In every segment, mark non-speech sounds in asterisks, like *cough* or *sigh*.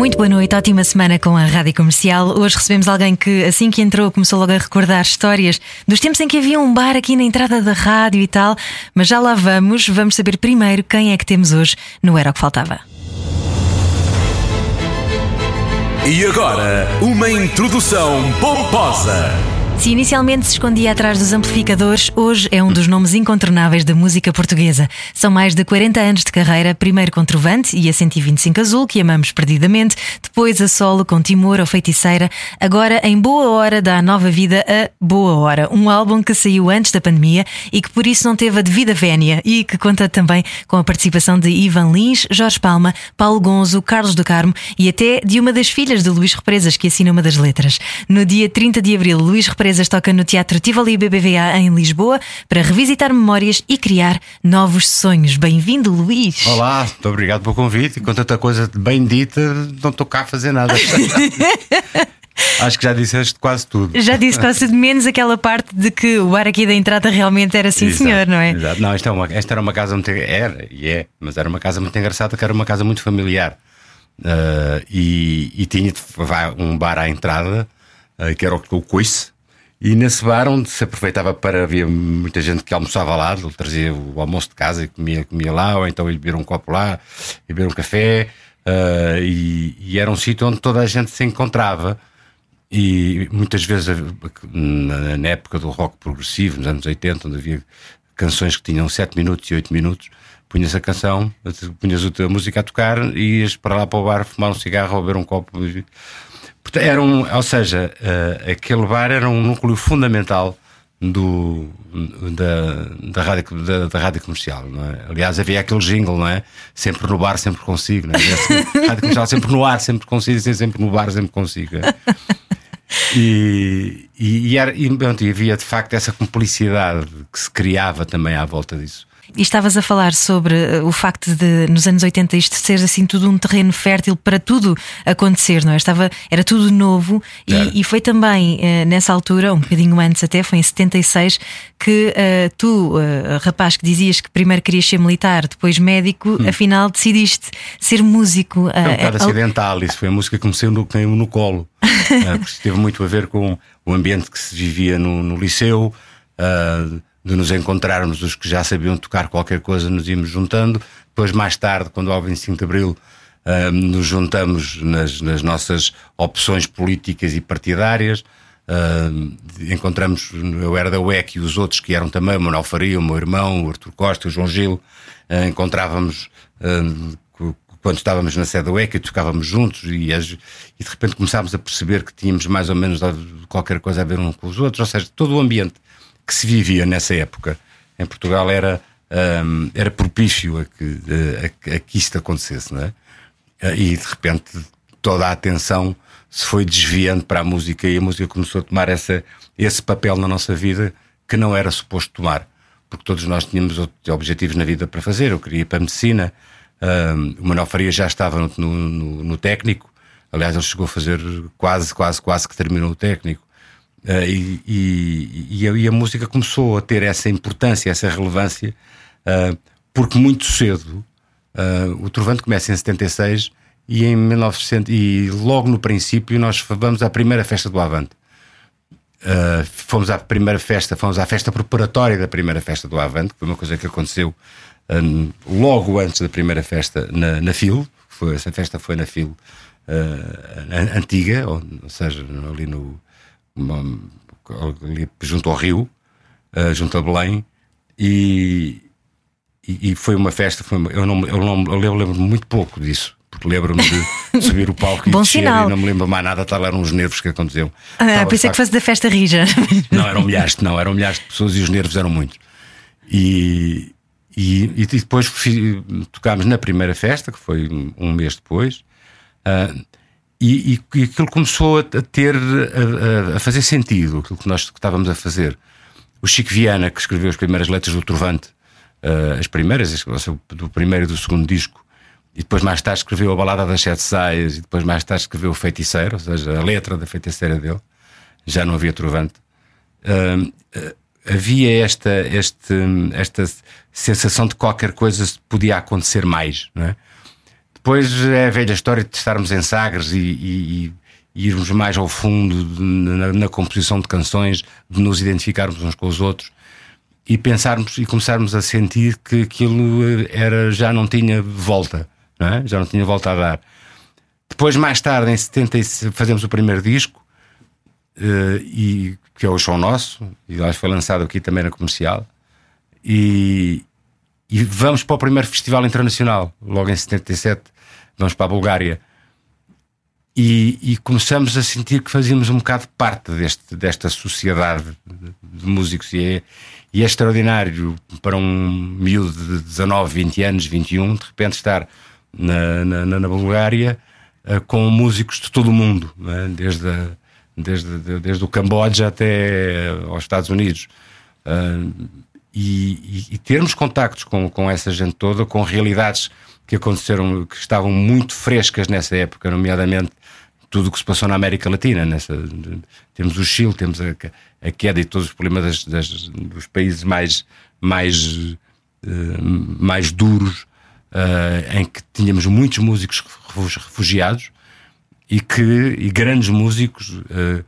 Muito boa noite, ótima semana com a Rádio Comercial. Hoje recebemos alguém que, assim que entrou, começou logo a recordar histórias dos tempos em que havia um bar aqui na entrada da rádio e tal. Mas já lá vamos, vamos saber primeiro quem é que temos hoje no Era o que Faltava. E agora, uma introdução pomposa. Se inicialmente se escondia atrás dos amplificadores, hoje é um dos nomes incontornáveis da música portuguesa. São mais de 40 anos de carreira, primeiro com Trovante e a 125 Azul, que amamos perdidamente, depois a solo com Timor ou Feiticeira, agora em Boa Hora dá nova vida a Boa Hora, um álbum que saiu antes da pandemia e que por isso não teve a devida vénia e que conta também com a participação de Ivan Lins, Jorge Palma, Paulo Gonzo, Carlos do Carmo e até de uma das filhas de Luís Represas, que assina uma das letras. No dia 30 de abril, Luís Represas toca no Teatro Tivoli BBVA em Lisboa para revisitar memórias e criar novos sonhos. Bem-vindo, Luís. Olá, muito obrigado pelo convite. E com tanta coisa bem dita, não estou cá a fazer nada. *laughs* Acho que já disseste quase tudo. Já disse quase tudo, menos aquela parte de que o bar aqui da entrada realmente era sim, Exato, senhor, não é? Exato. Não, esta, é uma, esta era uma casa muito. Era e é, mas era uma casa muito engraçada, que era uma casa muito familiar. Uh, e, e, tinha um bar à entrada, uh, que era o, o Coice, e nesse bar, onde se aproveitava para. Havia muita gente que almoçava lá, ele trazia o almoço de casa e comia, comia lá, ou então ia beber um copo lá, ia beber um café. Uh, e, e, era um sítio onde toda a gente se encontrava. E muitas vezes, na, na, época do rock progressivo, nos anos 80, onde havia canções que tinham 7 minutos e 8 minutos, punhas a canção, punhas a música a tocar e ias para lá para o bar fumar um cigarro ou beber um copo. Era um, ou seja, uh, aquele bar era um núcleo fundamental do, da, da, rádio, da, da rádio comercial. É? Aliás, havia aquele jingle, não é? Sempre no bar, sempre consigo. Não é? Assim, *laughs* rádio comercial sempre no ar, sempre consigo, sempre no bar, sempre consigo. É? E, e, e, era, e, e havia de facto essa cumplicidade que se criava também à volta disso. E estavas a falar sobre eh, o facto de, nos anos 80, isto ser assim tudo um terreno fértil para tudo acontecer, não é? Estava, era tudo novo e, e, foi também uh, nessa altura, um bocadinho antes até, foi em 76, que uh, tu, uh, rapaz que dizias que primeiro querias ser militar, depois médico, hum. afinal decidiste ser músico. É um bocado acidental, isso foi a música que comecei no, caiu no colo, *laughs* porque teve muito a ver com o ambiente que se vivia no, no liceu. Uh, de nos encontrarmos, os que já sabiam tocar qualquer coisa, nos íamos juntando. Depois, mais tarde, quando houve 25 de Abril, uh, nos juntamos nas, nas, nossas opções políticas e partidárias. Uh, encontramos, eu era da UEC e os outros que eram também, o Manuel Faria, o meu irmão, o Artur Costa, o João Gil. Uh, encontrávamos quando estávamos na sede da UEC e tocávamos juntos e, e, de repente começámos a perceber que tínhamos mais ou menos qualquer coisa a ver um com os outros, ou seja, todo o ambiente que se vivia nessa época em Portugal era, um, era propício a que, a, a que isto acontecesse, não é? E de repente toda a atenção se foi desviando para a música e a música começou a tomar essa, esse papel na nossa vida que não era suposto tomar, porque todos nós tínhamos objetivos na vida para fazer. Eu queria ir para a medicina, um, o Manuel Faria já estava no, no, no, técnico, aliás, ele chegou a fazer quase, quase, quase que terminou o técnico. Uh, e, e, a, e, a, música começou a ter essa importância, essa relevância, uh, porque muito cedo uh, o Trovante começa em 76 e em 1900 e logo no princípio nós vamos à primeira festa do Avante. fomos à primeira festa, fomos à festa preparatória da primeira festa do Avante, que foi uma coisa que aconteceu logo antes da primeira festa na, na FIL. Foi, essa festa foi na FIL antiga, ou, ou seja, ali no ali junto ao Rio, uh, junto a Belém, e, e, e, foi uma festa. Foi uma, eu, não, eu, não, eu lembro muito pouco disso. Porque lembro-me de *laughs* subir o palco e descer sinal. e não me lembro mais nada, tal eram os nervos que aconteciam. Ah, pensei que fosse da festa rija. *laughs* Não, eram milhares, não, eram milhares de pessoas e os nervos eram muitos. E, e, e depois tocámos na primeira festa, que foi um mês depois. Uh, e, e, aquilo começou a ter, a, a, fazer sentido, aquilo que nós estávamos a fazer. O Chico Viana, que escreveu as primeiras letras do Trovante, uh, as primeiras, do primeiro e do segundo disco, e depois mais tarde escreveu a Balada das Sete Saias, e depois mais tarde escreveu o Feiticeiro, ou seja, a letra da feiticeira dele. Já não havia trovante. Uh, havia esta, este, esta sensação de que qualquer coisa podia acontecer mais, não é? Depois é a velha história de estarmos em Sagres e, e, e irmos mais ao fundo na, na, composição de canções, de nos identificarmos uns com os outros e pensarmos e começarmos a sentir que aquilo era, já não tinha volta, não é? já não tinha volta a dar. Depois, mais tarde, em 70, fazemos o primeiro disco, uh, e, que é o Show Nosso, e acho que foi lançado aqui também na comercial. E, e vamos para o primeiro festival internacional, logo em 77, vamos para a Bulgária. E, e, começamos a sentir que fazíamos um bocado parte deste, desta sociedade de, músicos. E é, e é, extraordinário para um miúdo de 19, 20 anos, 21, de repente estar na, na, na Bulgária uh, com músicos de todo o mundo, é? desde, a, desde, desde o Camboja até aos Estados Unidos. Uh, e, e, e, termos contactos com, com essa gente toda, com realidades que aconteceram, que estavam muito frescas nessa época, nomeadamente tudo o que se passou na América Latina. Nessa, temos o Chile, temos a, a queda e todos os problemas das, das, dos países mais, mais, uh, mais duros, uh, em que tínhamos muitos músicos refugiados e que e grandes músicos, uh,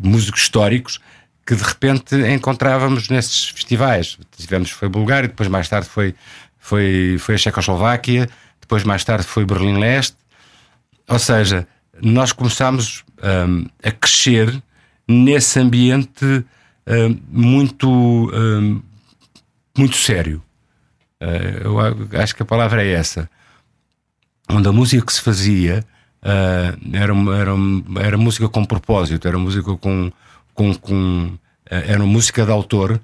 músicos históricos, que de repente encontrávamos nesses festivais. Tivemos foi Bulgária, depois mais tarde foi foi foi a Checoslováquia, depois mais tarde foi Berlim Leste. Ou seja, nós começámos um, a crescer nesse ambiente um, muito um, muito sério. Uh, eu acho que a palavra é essa. Onde a música que se fazia uh, era, era, era música com propósito, era música com, com, com eh, era música de autor eh,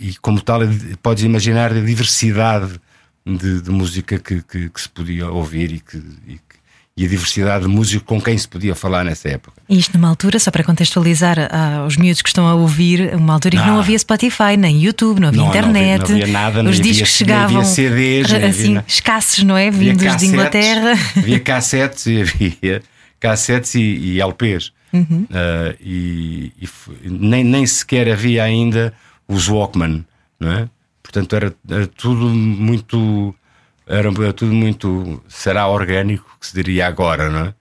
e como tal podes imaginar a diversidade de, de música que, que, que, se podia ouvir e, que, e, e, a diversidade de música com quem se podia falar nessa época. E isto numa altura, só para contextualizar aos miúdos que estão a ouvir, uma altura em que não ah. havia Spotify, nem YouTube, não havia não, internet, não havia, não havia nada, os discos havia, chegavam CDs, assim, havia, escassos, não é? Vindos cassetes, de Inglaterra. *laughs* Havia cassetes e havia cassetes e, e LPs. Uhum. Uh, e, e nem, nem sequer havia ainda os Walkman, não é? Portanto, era, era tudo muito. Era, era, tudo muito. Será orgânico, que se diria agora, não é?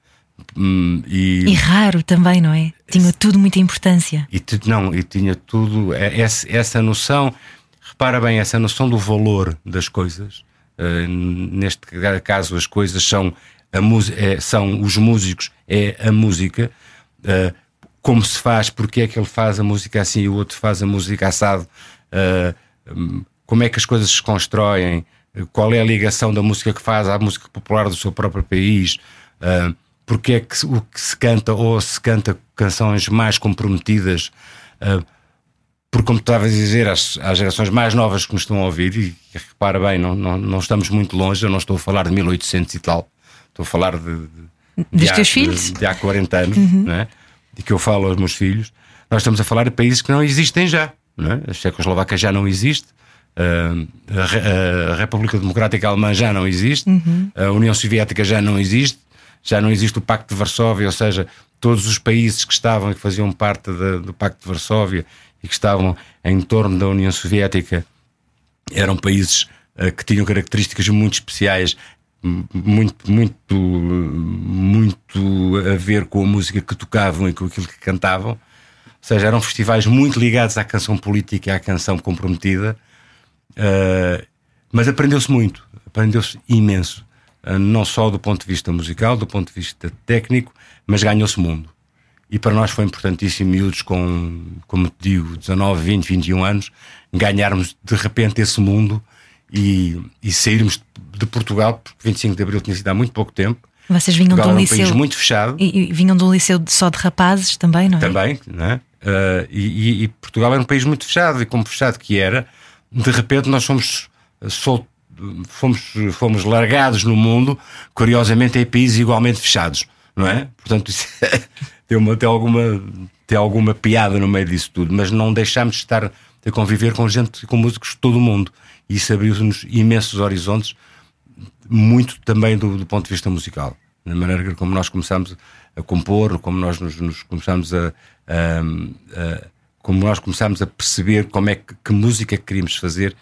Hum, e, e, raro também, não é? Tinha tudo muita importância. E não, e tinha tudo. É, essa, essa noção, repara bem, essa noção do valor das coisas. Uh, neste caso, as coisas são, a é, são os músicos, é a música uh, como se faz, porque é que ele faz a música assim e o outro faz a música assado, uh, como é que as coisas se constroem, qual é a ligação da música que faz à música popular do seu próprio país, uh, porque é que o que se canta ou se canta canções mais comprometidas. Uh, porque, como estavas a dizer, às, às, gerações mais novas que nos estão a ouvir, e repara bem, não, não, não, estamos muito longe, eu não estou a falar de 1800 e tal, estou a falar de, de dos teus filhos? De, de há 40 anos, uhum. né? De que eu falo aos meus filhos. Nós estamos a falar de países que não existem já. Não A Checoslováquia já não existe. A, República Democrática Alemã já não existe. Uhum. A União Soviética já não existe. Já não existe o Pacto de Varsóvia, ou seja, todos os países que estavam e que faziam parte de, do Pacto de Varsóvia e que estavam em torno da União Soviética eram países uh, que tinham características muito especiais muito, muito, muito a ver com a música que tocavam e com aquilo que cantavam. Ou seja, eram festivais muito ligados à canção política e à canção comprometida. Uh, mas aprendeu-se muito, aprendeu-se imenso. Uh, não só do ponto de vista musical, do ponto de vista técnico, mas ganhou-se mundo. E para nós foi importantíssimo, miúdos com, como te digo, 19, 20, 21 anos, ganharmos de repente esse mundo e, e sairmos de Portugal, porque 25 de Abril tinha sido há muito pouco tempo. Vocês vinham Portugal de um liceu. Um muito fechado. E, e, vinham de um liceu só de rapazes também, não é? Também, não é? Uh, e, e, Portugal era um país muito fechado, e como fechado que era, de repente nós fomos, sol, fomos, fomos largados no mundo, curiosamente, em países igualmente fechados, não é? Portanto, isso *laughs* tem, uma, tem, alguma, tem alguma piada no meio disso tudo, mas não deixamos de estar de conviver com gente, com músicos de todo o mundo. E isso abriu-nos imensos horizontes, muito também do, do, ponto de vista musical. Na maneira como nós começamos a compor, como nós nos, nos começamos a, a, a, como nós começamos a perceber como é que, que música queríamos fazer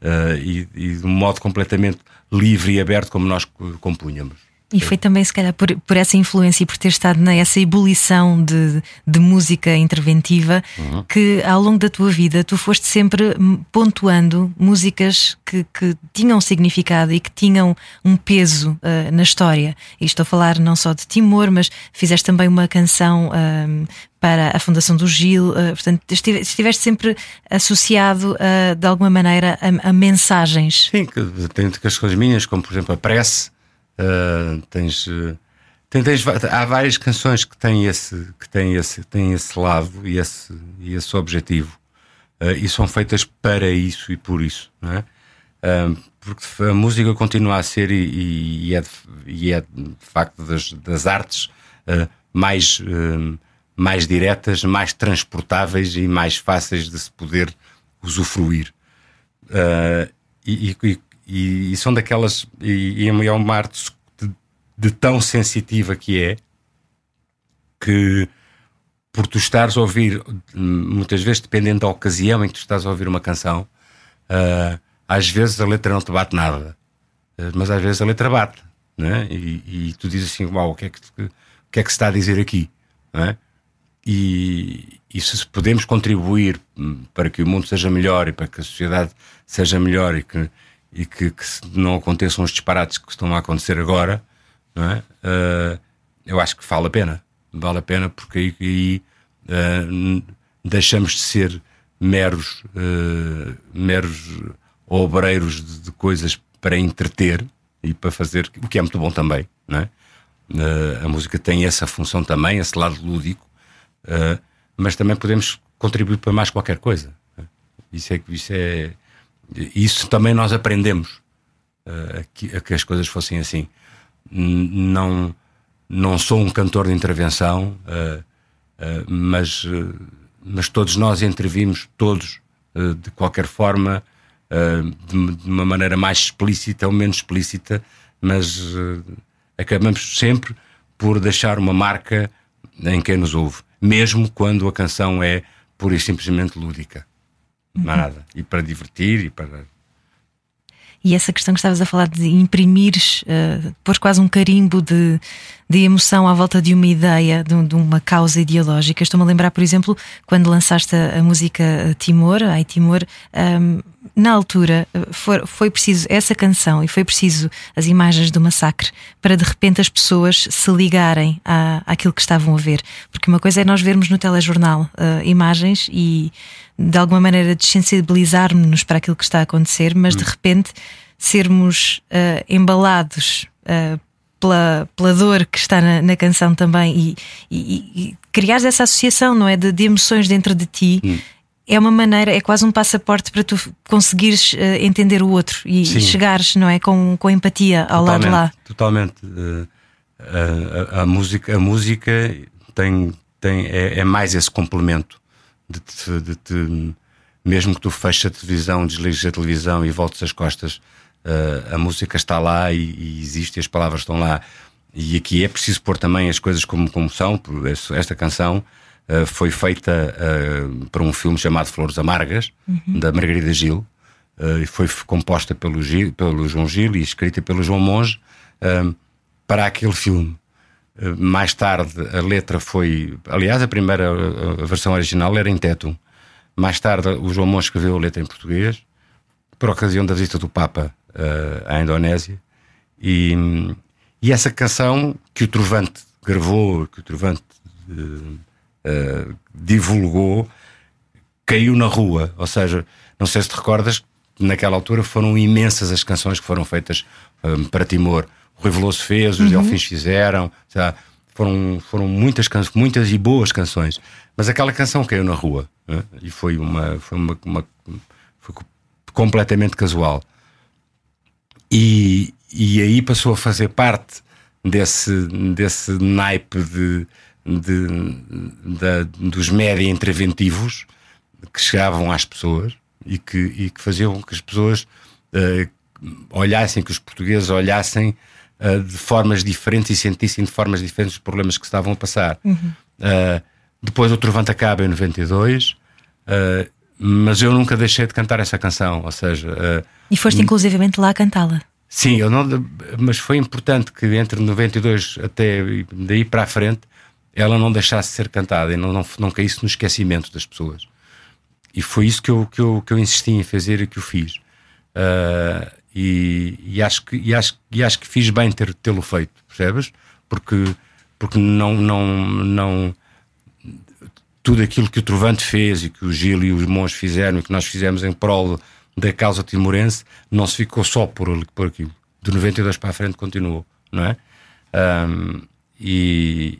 uh, e, e de um modo completamente livre e aberto como nós compunhamos. E foi também, se calhar, por, por essa influência e por ter estado nessa ebulição de, de música interventiva uhum. que ao longo da tua vida tu foste sempre pontuando músicas que, que tinham significado e que tinham um peso uh, na história. E estou a falar não só de Timor, mas fizeste também uma canção uh, para a Fundação do Gil, uh, portanto, estiveste sempre associado de alguma maneira a, a mensagens. Sim, que, tem as coisas minhas, como por exemplo a prece Uh, tens, tens, tens, há várias canções que têm esse, que têm esse, têm esse lado e esse, e esse objetivo. Uh, e são feitas para isso e por isso. Não é? Uh, porque a música continua a ser e, e, é, de, e é, de, facto das, das artes mais, mais diretas, mais transportáveis e mais fáceis de se poder usufruir. E, e, e, e são daquelas. E, e é uma arte de, de, tão sensitiva que é que por tu estares a ouvir, muitas vezes dependendo da ocasião em que tu estás a ouvir uma canção, uh, às vezes a letra não te bate nada, uh, mas às vezes a letra bate, né? e, e tu dizes assim: Uau, o que, é que, o que é que se está a dizer aqui? Não E, e se podemos contribuir hum, para que o mundo seja melhor e para que a sociedade seja melhor e que e que, que não aconteçam os disparates que estão a acontecer agora, não é? Uh, eu acho que vale a pena. Vale a pena porque aí, uh, deixamos de ser meros, uh, meros obreiros de, de, coisas para entreter e para fazer, o que é muito bom também, não é? a música tem essa função também, esse lado lúdico, mas também podemos contribuir para mais qualquer coisa. É? Isso é, isso é isso também nós aprendemos uh, a, que, a, que, as coisas fossem assim. Não, não sou um cantor de intervenção, uh, uh, mas, mas todos nós intervimos, todos, de qualquer forma, de, de, uma maneira mais explícita ou menos explícita, mas acabamos sempre por deixar uma marca em quem nos ouve, mesmo quando a canção é pura e simplesmente lúdica. Uhum. Nada. E para divertir e para. E essa questão que estavas a falar de imprimir, uh, pôr quase um carimbo de, de emoção à volta de uma ideia, de, de uma causa ideológica. Estou-me a lembrar, por exemplo, quando lançaste a, a música Timor, Ai Timor, um, ehm, na altura eh, foi, foi preciso essa canção e foi preciso as imagens do massacre para de repente as pessoas se ligarem à, àquilo que estavam a ver. Porque uma coisa é nós vermos no telejornal uh, imagens e de alguma maneira desensibilizarmos-nos para aquilo que está a acontecer, mas de hum. repente sermos uh, embalados uh, pela, pela dor que está na, na canção também e, e, e criares essa associação, não é? De, de emoções dentro de ti. Hum. É uma maneira, é quase um passaporte para tu conseguires uh, entender o outro e Sim. chegares, não é? Com, com empatia ao totalmente, lado de lá. Totalmente. a, a, música, a música tem, tem, é, é mais esse complemento de te, de te, mesmo que tu feches a televisão, desligues a televisão e voltes as costas, uh, a música está lá e, e, existe, as palavras estão lá. E aqui é preciso pôr também as coisas como, como são. Esta canção uh, foi feita uh, para um filme chamado Flores Amargas, uhum. da Margarida Gil, e foi composta pelo, Gil, pelo João Gil e escrita pelo João Monge para aquele filme. Mais tarde a letra foi. Aliás, a primeira a versão original era em teto. Mais tarde o João Monte escreveu a letra em português, por ocasião da visita do Papa uh, à Indonésia. E, e essa canção que o Trovante gravou, que o Trovante uh, uh, divulgou, caiu na rua. Ou seja, não sei se te recordas, naquela altura foram imensas as canções que foram feitas um, para Timor. Rui Veloso fez, os uhum. Delfins fizeram, já, foram, foram muitas, canções, muitas e boas canções. Mas aquela canção caiu na rua né? e foi uma, foi uma, uma foi completamente casual. E, e aí passou a fazer parte desse, desse naipe de, de, de dos média interventivos que chegavam às pessoas e que, e que faziam com que as pessoas uh, olhassem, que os portugueses olhassem uh, de formas diferentes e sentissem de formas diferentes os problemas que estavam a passar. Uhum. Uh, depois o Trovante acaba em 92, mas eu nunca deixei de cantar essa canção, ou seja... e foste inclusivamente lá a cantá-la? Sim, eu não, mas foi importante que entre 92 até daí para a frente ela não deixasse de ser cantada e não, não, não caísse no esquecimento das pessoas. E foi isso que eu, que eu, que eu insisti em fazer e que eu fiz. Uh, e, e, acho que, e, acho, e acho que fiz bem ter, tê-lo feito, percebes? Porque, porque não, não, não. Tudo aquilo que o Trovante fez e que o Gil e os Mons fizeram e que nós fizemos em prol da causa timorense não se ficou só por, por aquilo. De 92 para a frente continuou, não é? Um, e,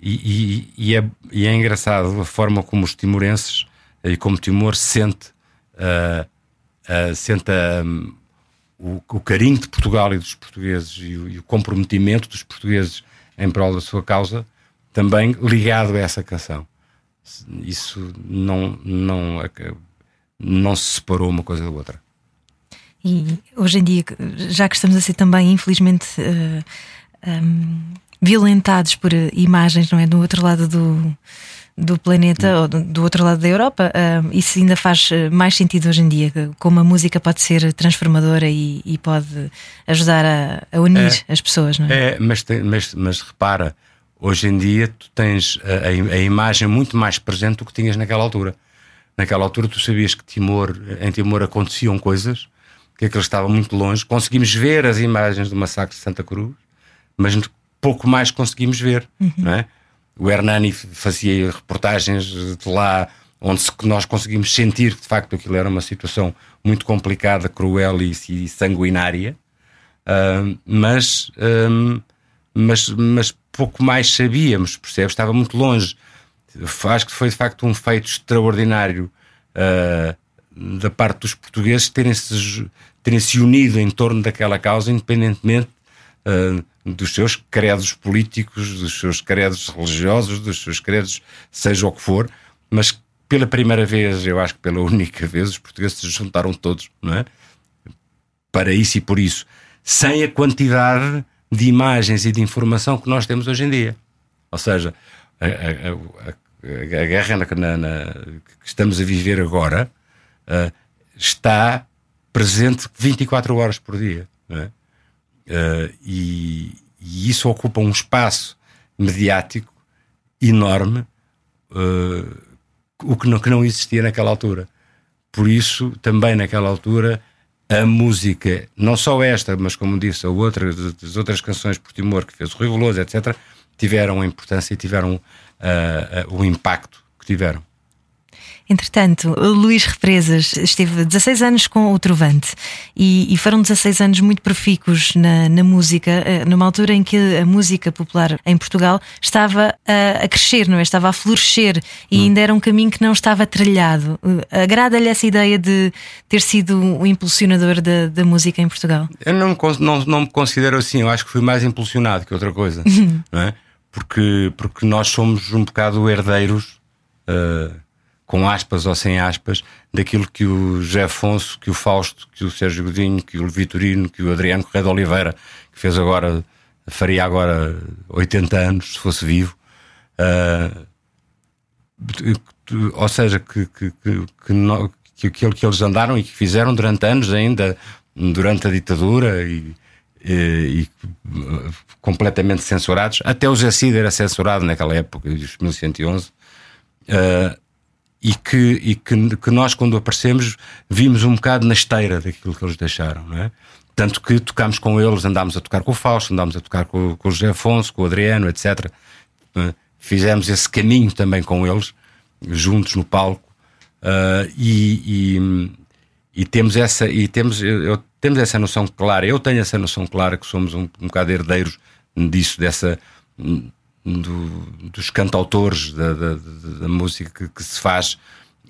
e, e, é, e, é, engraçado a forma como os timorenses e como Timor sente, uh, uh, sente um, o, o, carinho de Portugal e dos portugueses e o, e o, comprometimento dos portugueses em prol da sua causa, também ligado a essa canção. Isso não, não, não se separou uma coisa da outra. E hoje em dia, já que estamos a ser também, infelizmente, uh, um, violentados por imagens, não é? Do outro lado do, do planeta ou do, outro lado da Europa, uh, isso ainda faz mais sentido hoje em dia, como a música pode ser transformadora e, e pode ajudar a, a unir é, as pessoas, não é? É, mas, tem, mas, mas repara, hoje em dia tu tens a, a, a, imagem muito mais presente do que tinhas naquela altura. Naquela altura tu sabias que Timor, em Timor aconteciam coisas, que aquilo estava muito longe. Conseguimos ver as imagens do massacre de Santa Cruz, mas pouco mais conseguimos ver, uhum. não é? O Hernani fazia reportagens de lá onde nós conseguimos sentir que de facto aquilo era uma situação muito complicada, cruel e, sanguinária, uh, mas, uh, mas, mas pouco mais sabíamos, percebes? Estava muito longe acho que foi de facto um feito extraordinário uh, da parte dos portugueses terem-se terem -se unido em torno daquela causa, independentemente uh, dos seus credos políticos, dos seus credos religiosos, dos seus credos, seja o que for, mas pela primeira vez, eu acho que pela *laughs* única vez, os portugueses se juntaram todos, não é? Para isso e por isso, sem a quantidade de imagens e de informação que nós temos hoje em dia. Ou seja, a, a, a, a guerra na, na, que estamos a viver agora uh, está presente 24 horas por dia. É? Uh, e, e, isso ocupa um espaço mediático enorme, uh, o que não, que não existia naquela altura. Por isso, também naquela altura, a música, não só esta, mas como disse, a outra, as outras canções por Timor que fez o Rui etc., tiveram importância e tiveram uh, o impacto que tiveram. Entretanto, Luís Represas esteve 16 anos com o Trovante e, e foram 16 anos muito profícuos na, na, música, eh, numa altura em que a música popular em Portugal estava a, a crescer, não é? estava a florescer e hum. ainda era um caminho que não estava trilhado. Agrada-lhe essa ideia de ter sido o impulsionador da, da música em Portugal? Eu não, não, não me considero assim, eu acho que fui mais impulsionado que outra coisa, *laughs* não é? porque, porque nós somos um bocado herdeiros, uh, com aspas ou sem aspas, daquilo que o José Afonso, que o Fausto, que o Sérgio Godinho, que o Vitorino, que o Adriano Correia de Oliveira, que fez agora, faria agora 80 anos, se fosse vivo. Uh, ou seja, que, que, que, que, que eles andaram e que fizeram durante anos ainda, durante a ditadura e e, e completamente censurados. Até o Jacid era censurado naquela época, em 1111. Uh, e que, e que, que, nós, quando aparecemos, vimos um bocado na esteira daquilo que eles deixaram, não é? Tanto que tocámos com eles, andámos a tocar com o Fausto, andámos a tocar com, com o José Afonso, com o Adriano, etc. Uh, fizemos esse caminho também com eles, juntos no palco, uh, e, e, e, temos essa, e temos, eu temos essa noção clara, eu tenho essa noção clara que somos um, um bocado herdeiros disso, dessa. Do, dos cantautores da, da, da música que, que, se faz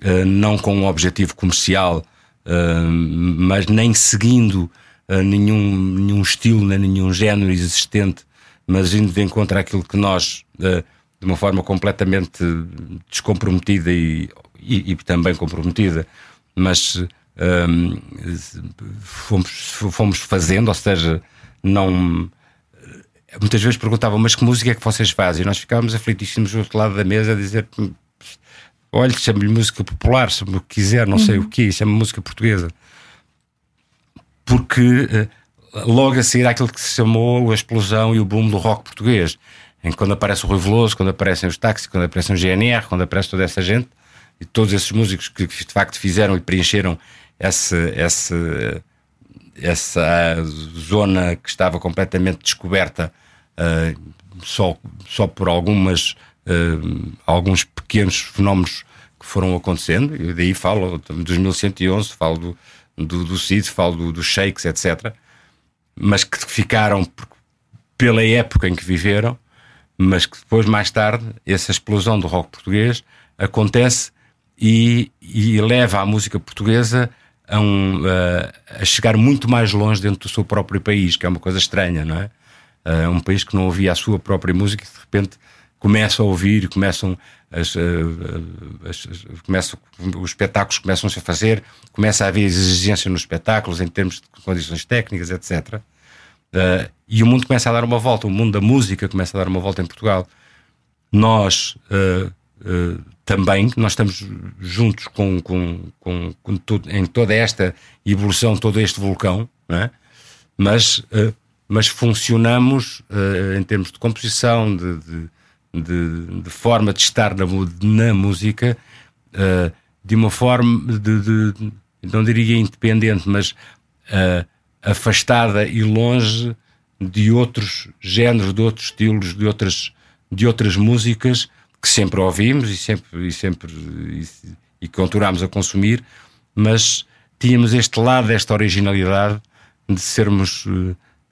uh, não com um objetivo comercial, uh, mas nem seguindo uh, nenhum, nenhum estilo, nem nenhum género existente, mas indo de encontro àquilo que nós, de uma forma completamente descomprometida e e, e também comprometida, mas fomos, fomos fazendo, ou seja, não. Muitas vezes perguntavam, mas que música é que vocês fazem? E nós ficávamos aflitíssimos do outro lado da mesa a dizer: olha, chame-lhe música popular, que quiser, não uhum. sei o que, chame música portuguesa. Porque eh, logo a seguir aquilo que se chamou a explosão e o boom do rock português, em que quando aparece o Rui Veloso, quando aparecem os táxis, quando aparece o GNR, quando aparece toda essa gente, e todos esses músicos que de facto fizeram e preencheram essa, essa, essa zona que estava completamente descoberta uh, só, só por algumas, uh, alguns pequenos fenómenos que foram acontecendo, e daí falo dos 1111, falo do, do, do CID, falo do, dos Shakes, etc., mas que ficaram pela época em que viveram, mas que depois, mais tarde, essa explosão do rock português acontece e, e leva a música portuguesa a, um, a, a, chegar muito mais longe dentro do seu próprio país, que é uma coisa estranha, não é? Uh, um país que não ouvia a sua própria música e de repente começa a ouvir, começam as, as, as, começam, os espetáculos começam-se a fazer, começa a haver exigência nos espetáculos em termos de condições técnicas, etc. Uh, e o mundo começa a dar uma volta, o mundo da música começa a dar uma volta em Portugal. Nós uh, uh, também, nós estamos juntos com, com, com, com tudo, em toda esta evolução, todo este vulcão, é? mas, mas funcionamos em termos de composição, de, de de, de, forma de estar na, na música uh, de uma forma de, não diria independente, mas uh, afastada e longe de outros géneros, de outros estilos, de outras, de outras músicas que sempre ouvimos e sempre e sempre e, e continuamos a consumir, mas tínhamos este lado desta originalidade de sermos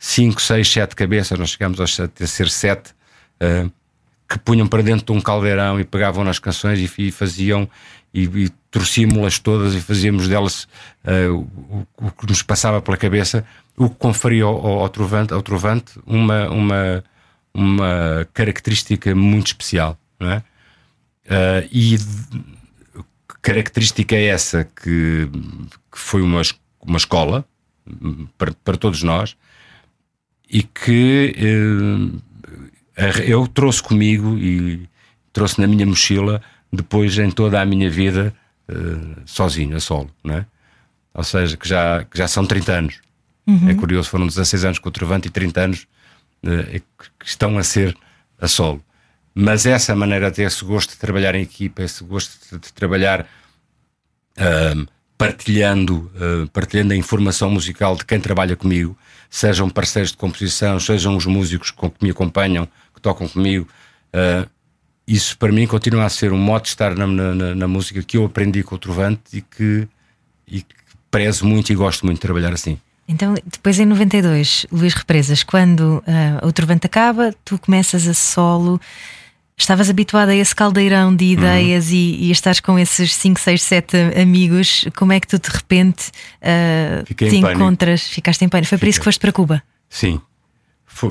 uh, cinco, seis, sete cabeças, nós chegámos a ser sete. Uh, que punham para dentro de um caldeirão e pegavam nas canções e, e faziam e, e torcíamos-las todas e fazíamos delas uh, o, o, que nos passava pela cabeça, o que conferia ao, ao, trovante, ao trovante uma, uma, uma característica muito especial. Não é? Uh, e característica é essa que, que foi uma, uma escola para, para todos nós e que uh, eu trouxe comigo e trouxe na minha mochila depois em toda a minha vida uh, sozinho, a solo, não é? Ou seja, que já, que já são 30 anos. Uhum. É curioso, foram 16 anos com o Trovante e 30 anos uh, que estão a ser a solo. Mas essa maneira de ter esse gosto de trabalhar em equipa, esse gosto de, trabalhar partilhando, partilhando a informação musical de quem trabalha comigo, sejam parceiros de composição, sejam os músicos que me acompanham, tocam comigo. Uh, isso para mim continua a ser um modo de estar na, na, na, música que eu aprendi com o Trovante e que, e que prezo muito e gosto muito de trabalhar assim. Então, depois em 92, Luís Represas, quando uh, o Trovante acaba, tu começas a solo. Estavas habituado a esse caldeirão de ideias uhum. e, e estás com esses 5, 6, 7 amigos. Como é que tu de repente uh, te encontras? Ficaste em pânico. Foi Fiquei. por isso que foste para Cuba? Sim,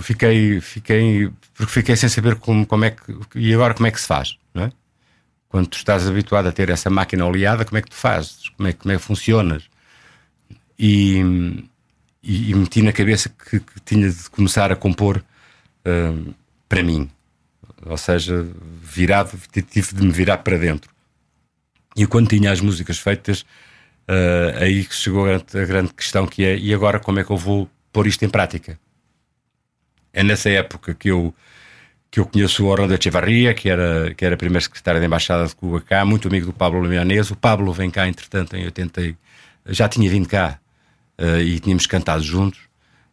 fiquei, fiquei, porque fiquei sem saber como, como é que, e agora como é que se faz, não é? Quando tu estás habituado a ter essa máquina oleada, como é que tu fazes? Como é, como é que funcionas? E, e, e meti na cabeça que, que, tinha de começar a compor uh, para mim, ou seja, virado, tive de me virar para dentro. E quando tinha as músicas feitas, uh, aí chegou a, a grande questão que é: e agora como é que eu vou pôr isto em prática? É nessa época que eu que eu conheço o Orlando Echevarria, que era, que era primeiro secretário da Embaixada de Cuba cá, muito amigo do Pablo Leonês. O Pablo vem cá, entretanto, em 80, já tinha vindo cá uh, e tínhamos cantado juntos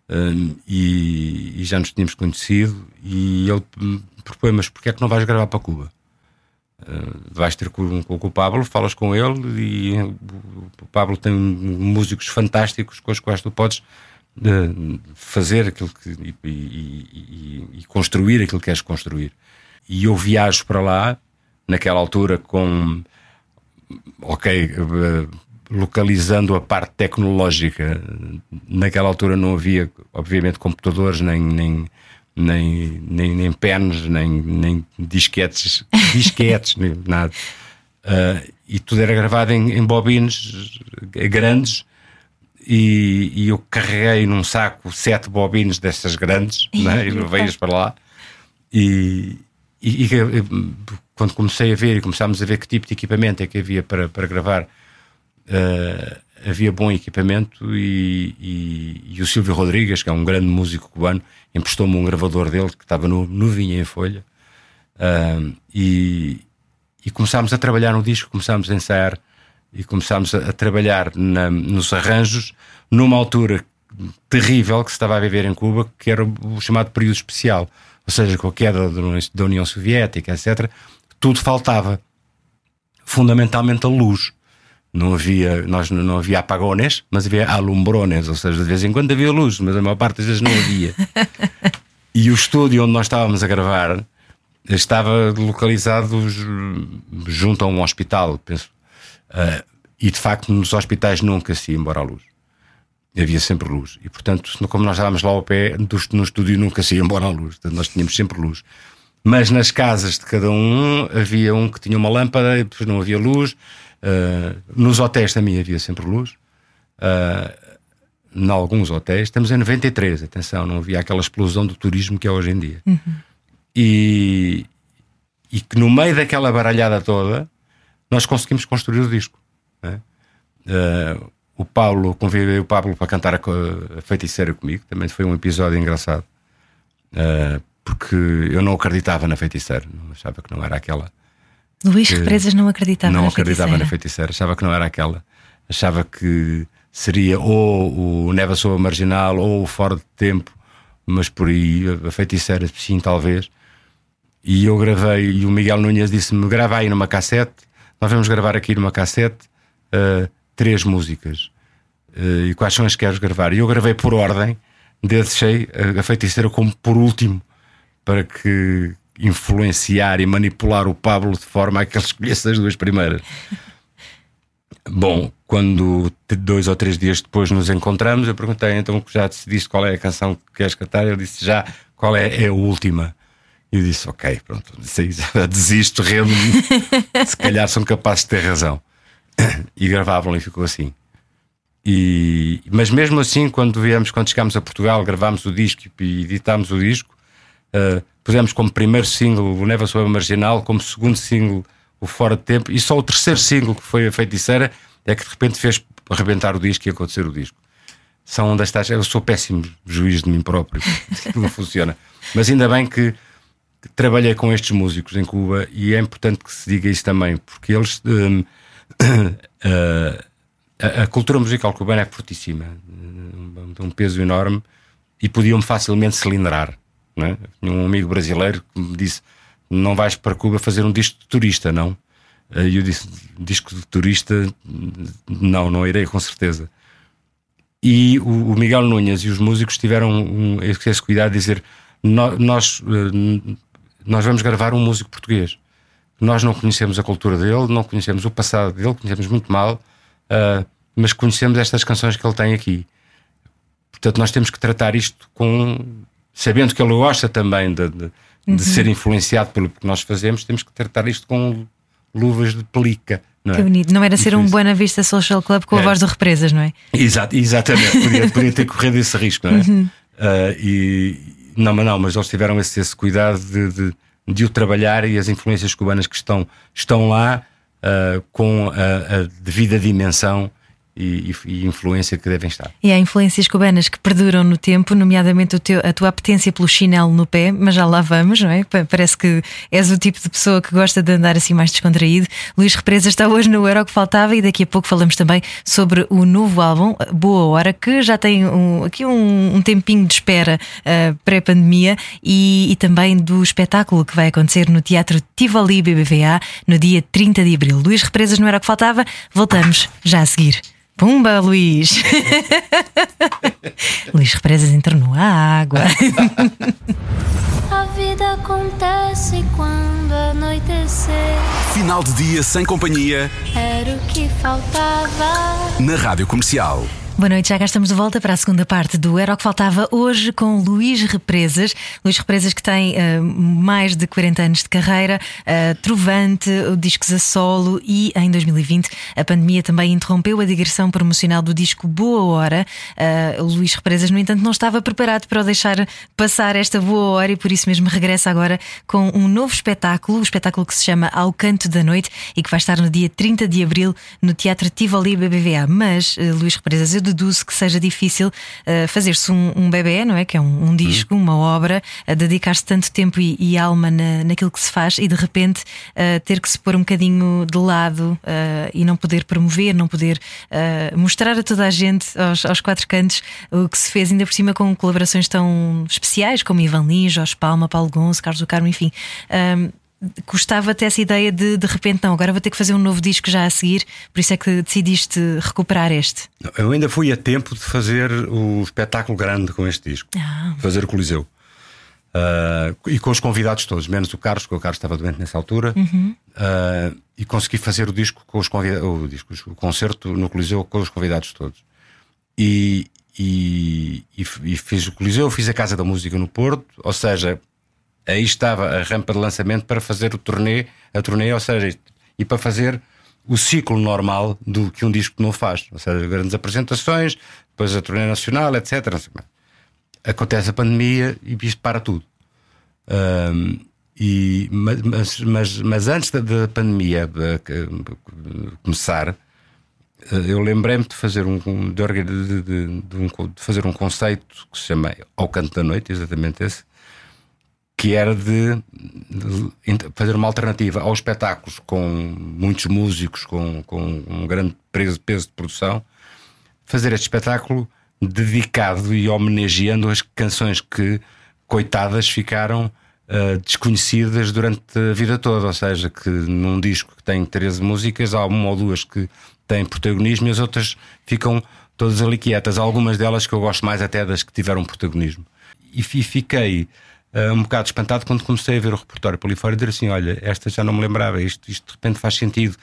uh, e, e, já nos tínhamos conhecido. E ele propõe: Mas porquê é que não vais gravar para Cuba? Uh, vais ter com, com, o Pablo, falas com ele e o Pablo tem músicos fantásticos com os quais tu podes de fazer aquilo que e, e, e, construir aquilo que queres construir. E eu viajo para lá naquela altura com ok eh, localizando a parte tecnológica naquela altura não havia obviamente computadores nem nem nem, nem, nem pens, nem, nem disquetes, *laughs* disquetes, nem nada. Uh, e tudo era gravado em, em bobines grandes. E, e, eu carreguei num saco sete bobines destas grandes *laughs* né? e levei-as para lá. E, e, e, quando comecei a ver e começámos a ver que tipo de equipamento é que havia para, para gravar, uh, havia bom equipamento. E, e, o Silvio Rodrigues, que é um grande músico cubano, emprestou-me um gravador dele que estava no, no vinha em folha. Uh, e, e começámos a trabalhar no disco, começámos a ensaiar e começámos a, a trabalhar na, nos arranjos numa altura terrível que se estava a viver em Cuba, que era o chamado período especial, ou seja, com a queda da União Soviética, etc., tudo faltava. Fundamentalmente a luz. Não havia, nós não havia apagones, mas havia alumbrones, ou seja, de vez em quando havia luz, mas a maior parte das vezes não havia. e o estúdio onde nós estávamos a gravar estava localizado junto a um hospital, penso. Uh, e de facto nos hospitais nunca se ia embora a luz. Havia sempre luz. E portanto, como nós estávamos lá ao pé, no estúdio nunca se ia embora a luz. Portanto, nós tínhamos sempre luz. Mas nas casas de cada um havia um que tinha uma lâmpada e depois não havia luz. Uh, nos hotéis também havia sempre luz. Uh, em alguns hotéis. Estamos em 93, atenção, não havia aquela explosão do turismo que é hoje em dia. Uhum. E, e que no meio daquela baralhada toda nós conseguimos construir o disco. Né? Uh, o Paulo, convidei o Pablo para cantar a, a feiticeira comigo, também foi um episódio engraçado, uh, porque eu não acreditava na feiticeira, não achava que não era aquela. Luís Represas não acreditava não na acreditava feiticeira. na feiticeira, achava que não era aquela, achava que seria ou o Neva Soa Marginal ou o Fora de Tempo, mas por aí a feiticeira, sim, talvez. E eu gravei, e o Miguel Nunes disse-me: grava aí numa cassete. Nós vamos gravar aqui numa cassete uh, três músicas. Uh, e quais são as que queres gravar? E eu gravei por ordem, deixei a, a feiticeira como por último, para que influenciar e manipular o Pablo de forma a que ele *laughs* escolhesse as duas primeiras. Bom, quando dois ou três dias depois nos encontramos, eu perguntei então já decidiste qual é a canção que queres cantar? Ele disse já qual é, é a última. E eu disse: Ok, pronto, *laughs* desisto, rendo-me. *laughs* Se calhar são capazes de ter razão. E gravavam e ficou assim. E, mas mesmo assim, quando viemos, quando chegámos a Portugal, gravámos o disco e editámos o disco, uh, pusemos como primeiro single o Neva Sobre a Marginal, como segundo single o Fora de Tempo, e só o terceiro single, que foi a Feiticeira, é que de repente fez arrebentar o disco e acontecer o disco. São das tais. Eu sou péssimo juiz de mim próprio, *laughs* não funciona. Mas ainda bem que trabalhei com estes músicos em Cuba e é importante que se diga isso também, porque eles. Um, uh, *coughs* a, a, cultura musical cubana é fortíssima, de um peso enorme e podiam facilmente cilindrar. É? Tinha um amigo brasileiro que me disse: Não vais para Cuba fazer um disco de turista, não? E eu disse: Disco de turista, não, não irei com certeza. E o, Miguel Nunes e os músicos tiveram um, esse cuidado de dizer: Nós, uh, nós vamos gravar um músico português. Nós não conhecemos a cultura dele, não conhecemos o passado dele, conhecemos muito mal, uh, mas conhecemos estas canções que ele tem aqui. Portanto, nós temos que tratar isto com. Sabendo que ele gosta também de, de, de uhum. ser influenciado pelo que nós fazemos, temos que tratar isto com luvas de pelica. Não é? Que bonito. Não era ser um Buena Vista Social Club com é. a voz de Represas, não é? Exato, exatamente. Podia, podia ter corrido esse risco, não é? Uhum. Uh, e, não, mas não, mas eles tiveram esse, esse cuidado de, de, de, o trabalhar e as influências cubanas que estão, estão lá uh, com a, a devida dimensão e, e, influência que devem estar. E há influências cubanas que perduram no tempo, nomeadamente teu, a tua apetência pelo chinelo no pé, mas já lá vamos, não é? Parece que és o tipo de pessoa que gosta de andar assim mais descontraído. Luís Represa está hoje no Era o que Faltava e daqui a pouco falamos também sobre o novo álbum, Boa Hora, que já tem um, aqui um, um, tempinho de espera uh, pré-pandemia e, e também do espetáculo que vai acontecer no Teatro Tivoli BBVA no dia 30 de abril. Luís Represas no Era o que Faltava, voltamos já a seguir. Pumba, Luís! *laughs* Luís Represas entornou a água. *laughs* a vida acontece quando anoitecer. Final de dia sem companhia. Era o que faltava. Na rádio comercial. Boa noite, já cá estamos de volta para a segunda parte do Era o que Faltava hoje com Luís Represas. Luís Represas que tem uh, mais de 40 anos de carreira, uh, trovante, discos a solo e em 2020 a pandemia também interrompeu a digressão promocional do disco Boa Hora. Uh, Luís Represas, no entanto, não estava preparado para deixar passar esta boa hora e por isso mesmo regressa agora com um novo espetáculo, o espetáculo que se chama Ao Canto da Noite e que vai estar no dia 30 de abril no Teatro Tivoli BBVA. Mas, Luís Represas, eu deduzo que seja difícil uh, fazer-se um, um bebê, não é? Que é um, um disco, uma obra, dedicar-se tanto tempo e, e, alma na, naquilo que se faz e de repente uh, ter que se pôr um bocadinho de lado uh, e não poder promover, não poder mostrar a toda a gente, aos, aos, quatro cantos, o que se fez, ainda por cima com colaborações tão especiais como Ivan Lins, Jorge Palma, Paulo Gonçalves, Carlos do Carmo, enfim custava-te essa ideia de de repente, não, agora vou ter que fazer um novo disco já a seguir, por isso é que decidiste recuperar este? Eu ainda fui a tempo de fazer o espetáculo grande com este disco, ah. fazer o Coliseu. Uh, e com os convidados todos, menos o Carlos, porque o Carlos estava doente nessa altura, uhum. uh, e consegui fazer o disco com os convidados, o, disco, o concerto no Coliseu com os convidados todos. E, e, e, e fiz o Coliseu, fiz a Casa da Música no Porto, ou seja, aí estava a rampa de lançamento para fazer o turnê, a turnê, ou seja, e para fazer o ciclo normal do que um disco não faz, ou seja, grandes apresentações, depois a turnê nacional, etc. Acontece a pandemia e isto para tudo. Um, e, mas, mas, mas antes da, da pandemia começar, eu lembrei-me de fazer um, de, de, de, de, fazer um conceito que se chama Ao Canto da Noite, exatamente esse, que era de, fazer uma alternativa aos espetáculos com muitos músicos, com, com um grande peso, peso de produção, fazer este espetáculo dedicado e homenageando as canções que, coitadas, ficaram uh, desconhecidas durante a vida toda. Ou seja, que num disco que tem 13 músicas, há uma ou duas que têm protagonismo e as outras ficam todas ali quietas. Algumas delas que eu gosto mais até das que tiveram protagonismo. E fiquei uh, um bocado espantado quando comecei a ver o repertório por ali fora e dizer assim: olha, esta já não me lembrava, isto, isto de repente faz sentido.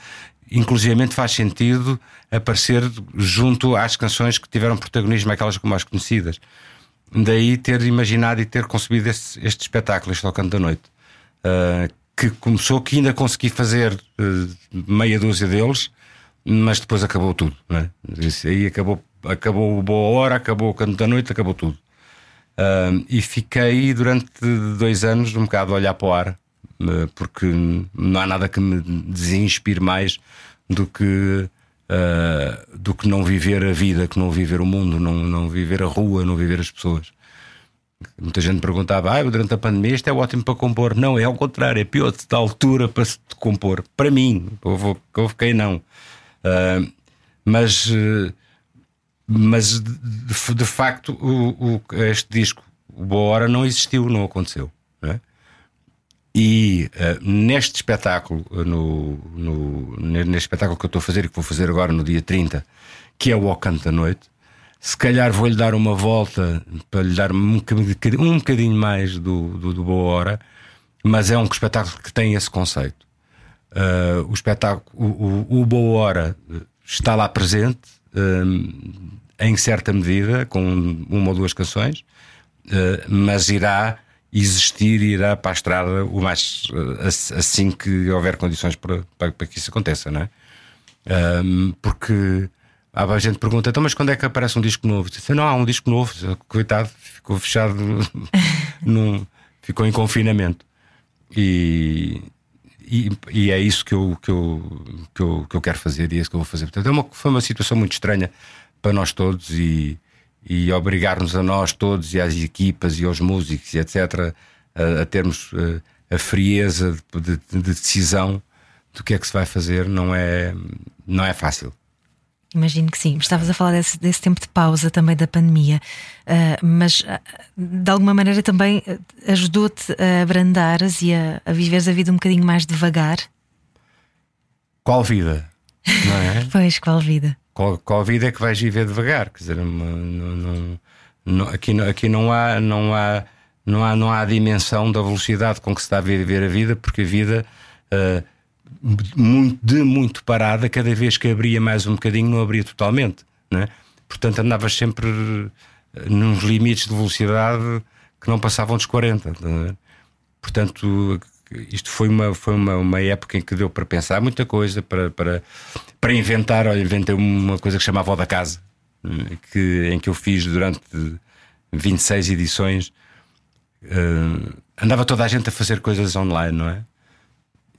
Inclusive faz sentido aparecer junto às canções que tiveram protagonismo, aquelas mais conhecidas. Daí ter imaginado e ter concebido este, este espetáculo, este Canto da Noite, uh, que começou, que ainda consegui fazer uh, meia dúzia deles, mas depois acabou tudo. Não é? Aí acabou, acabou Boa Hora, acabou o Canto da Noite, acabou tudo. Uh, e fiquei durante dois anos um bocado a olhar para o ar, uh, porque não há nada que me desinspire mais do que, uh, do que não viver a vida, que não viver o mundo, não, não viver a rua, não viver as pessoas. Muita gente perguntava, ah, durante a pandemia isto é ótimo para compor. Não, é ao contrário, é pior de tal altura para se compor. Para mim, eu, fiquei não. Uh, mas uh, mas de, de facto o, o, este disco, o Boa Hora, não existiu, não aconteceu. Não é? E uh, neste espetáculo, no, no, neste espetáculo que eu estou a fazer e que vou fazer agora no dia 30, que é o Ao Canto da Noite, se calhar vou-lhe dar uma volta para lhe dar um bocadinho, um bocadinho mais do, do, do, Boa Hora, mas é um espetáculo que tem esse conceito. Uh, o espetáculo, o, o, o Boa Hora está lá presente, em certa medida, com uma ou duas canções, uh, mas irá existir e irá para a estrada o mais uh, assim que houver condições para, para, para, que isso aconteça, não é? porque há gente pergunta, então, mas quando é que aparece um disco novo? Disse, não há um disco novo, coitado, ficou fechado, *laughs* num, ficou em confinamento. E, e, é isso que eu, que, eu, que, eu, que eu quero fazer e é isso que eu vou fazer. Portanto, é uma, foi uma situação muito estranha para nós todos e, e obrigar-nos a nós todos e às equipas e aos músicos e etc. a, a termos a, eh, a frieza de, de, de, decisão do que é que se vai fazer não é, não é fácil. Imagino que sim. Estavas a falar desse, desse tempo de pausa também da pandemia, uh, mas uh, de alguma maneira também ajudou-te a abrandares e a, a viveres a vida um bocadinho mais devagar? Qual vida? Não é? *laughs* pois, qual vida? qual, qual vida é que vais viver devagar? Quer dizer, não, não, não, aqui, aqui não há, não há, não há, não há a dimensão da velocidade com que se está a viver a vida, porque a vida uh, de muito parada, cada vez que abria mais um bocadinho, não abria totalmente. Não é? portanto andavas sempre eh, nos limites de velocidade que não passavam dos 40. Portanto, isto foi uma, foi uma, uma época em que deu para pensar muita coisa, para, para, para inventar. Olha, inventei uma coisa que chamava O da Casa, que, em que eu fiz durante 26 edições. Uh, andava toda a gente a fazer coisas online, não é?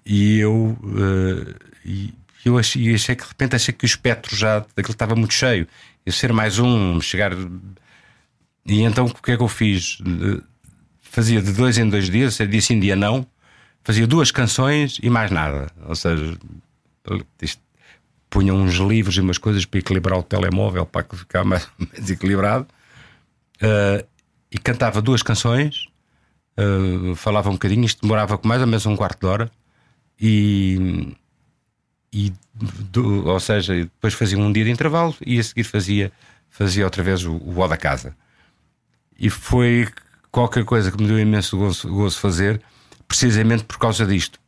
E eu, uh, e eu achei, achei, que de repente achei que o espectro já daquilo estava muito cheio. Eu ser mais um, chegar. E então o que é que eu fiz? Fazia de dois em dois dias, dia sim, dia não, fazia duas canções e mais nada. Ou seja, punha uns livros e umas coisas para equilibrar o telemóvel para ficar mais, *laughs* mais equilibrado. Uh, e cantava duas canções, uh, falava um bocadinho, isto demorava mais ou menos um quarto de hora. E, e do, ou seja, depois fazia um dia de intervalo e a seguir fazia, fazia outra vez o, o O da Casa. E foi qualquer coisa que me deu imenso gozo, gozo fazer precisamente por causa disto.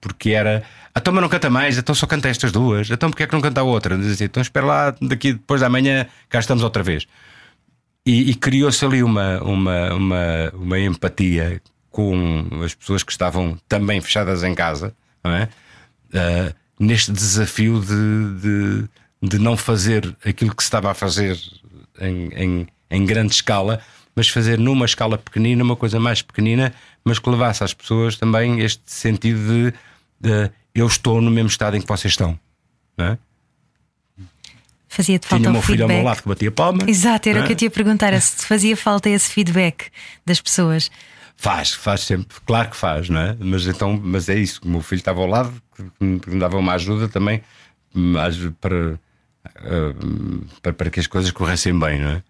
Porque era. Então, mas não canta mais, então só canta estas duas. Então, porque é que não canta a outra? Dizia, então, espera lá, daqui depois da manhã, cá estamos outra vez. E, e criou-se ali uma, uma, uma, uma empatia com as pessoas que estavam também fechadas em casa, não é? Uh, neste desafio de, de, de, não fazer aquilo que se estava a fazer em, em, em grande escala, mas fazer numa escala pequenina, uma coisa mais pequenina, mas que levasse às pessoas também este sentido de, de eu estou no mesmo estado em que vocês estão. Não é? Fazia-te falta Tinha o meu filho feedback. ao meu lado que batia palma. Exato, era o é? que eu te ia perguntar, é se fazia falta esse feedback das pessoas. Faz, faz sempre, claro que faz, não é? Mas então, mas é isso, o meu filho estava ao lado, que me dava uma ajuda também para, eh, para, para que as coisas corressem bem, não é?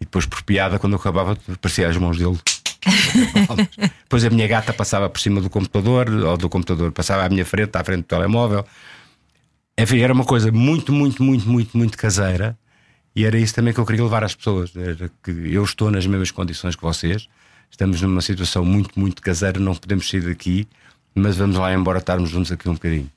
E depois, por piada, quando eu acabava, parecia as mãos dele. *laughs* depois a minha gata passava por cima do computador, ou do computador passava à minha frente, à frente do telemóvel. Enfim, era uma coisa muito, muito, muito, muito, muito caseira. E era isso também que eu queria levar às pessoas. Era que eu estou nas mesmas condições que vocês. Estamos numa situação muito, muito caseira, não podemos sair daqui, mas vamos lá embora estarmos juntos aqui um bocadinho.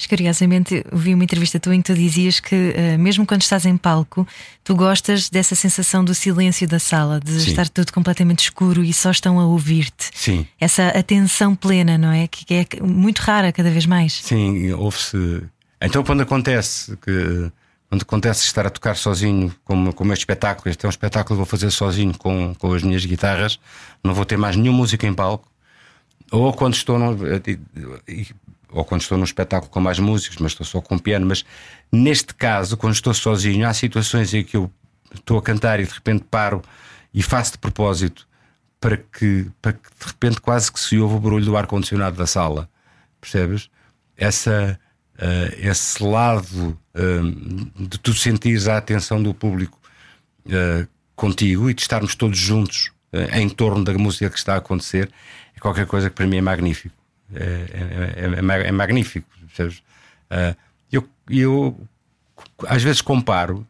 Mas, curiosamente, ouvi uma entrevista tua em que tu dizias que, uh, mesmo quando estás em palco, tu gostas dessa sensação do silêncio da sala, de Sim. estar tudo completamente escuro e só estão a ouvir-te. Sim. Essa atenção plena, não é? Que é muito rara cada vez mais. Sim, ouve-se. Então, quando acontece que. Quando acontece estar a tocar sozinho, como, como este espetáculo, este é um espetáculo que vou fazer sozinho com, com as minhas guitarras, não vou ter mais nenhuma música em palco. Ou quando estou no, ou quando estou num espetáculo com mais músicos, mas estou só com piano. Mas neste caso, quando estou sozinho, há situações em que eu estou a cantar e de repente paro e faço de propósito para que, para que de repente quase que se ouve o barulho do ar-condicionado da sala. Percebes? Essa, uh, esse lado uh, de tu sentires a atenção do público uh, contigo e de estarmos todos juntos em torno da música que está a acontecer é qualquer coisa que para mim é magnífico. É, é, é, é magnífico. Percebes? eu, eu às vezes comparo,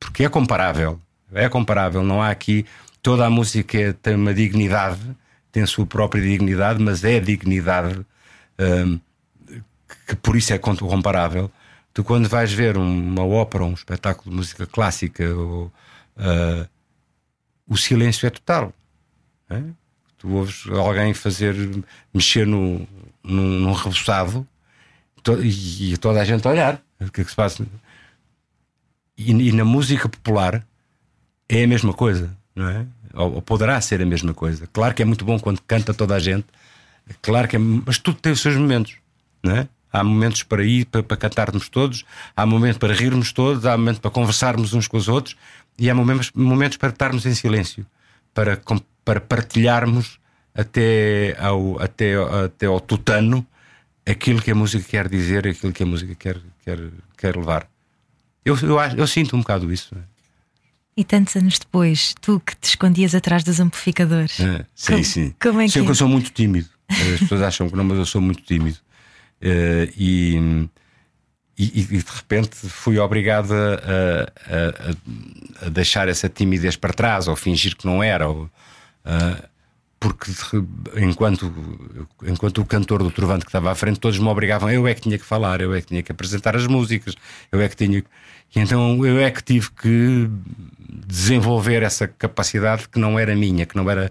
porque é comparável. É comparável, não há aqui. Toda a música tem uma dignidade, tem a sua própria dignidade, mas é dignidade que por isso é comparável. Tu, quando vais ver uma ópera, um espetáculo de música clássica, ou, uh, o silêncio é total. É? Tu ouves alguém fazer, mexer no, num, num reboçado e, e, toda a gente a olhar. O que é que se passa? E, e, na música popular é a mesma coisa, não é? Ou, ou, poderá ser a mesma coisa. Claro que é muito bom quando canta toda a gente, claro que é, mas tudo tem os seus momentos, não é? Há momentos para ir, para, para cantarmos todos, há momentos para rirmos todos, há momentos para conversarmos uns com os outros e há momentos, momentos para estarmos em silêncio, para, para partilharmos até ao, até, até ao tutano aquilo que a música quer dizer, aquilo que a música quer, quer, quer levar. Eu, eu, eu sinto um bocado isso. E tantos anos depois, tu que te escondias atrás dos amplificadores. É, sim, como, sim. Como é é? que eu sou muito tímido. As pessoas acham que não, mas eu sou muito tímido. Uh, e, e, e, de repente fui obrigado a, a, a, deixar essa timidez para trás, ou fingir que não era. Ou, uh, porque enquanto, enquanto o cantor do Trovante que estava à frente, todos me obrigavam, eu é que tinha que falar, eu é que tinha que apresentar as músicas, eu é que tinha. E então eu é que tive que desenvolver essa capacidade que não era minha, que não era,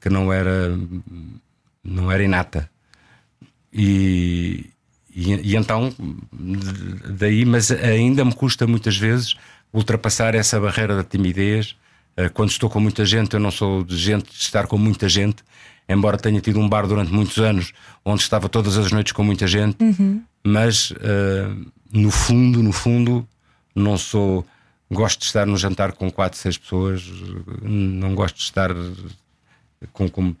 que não era, não era inata. E, e, e então, daí, mas ainda me custa muitas vezes ultrapassar essa barreira da timidez eh, quando estou com muita gente, eu não sou de gente de estar com muita gente, embora tenha tido um bar durante muitos anos onde estava todas as noites com muita gente, uhum. mas uh, no fundo, no fundo, não sou. Gosto de estar no jantar com quatro, seis pessoas, não gosto de estar com. com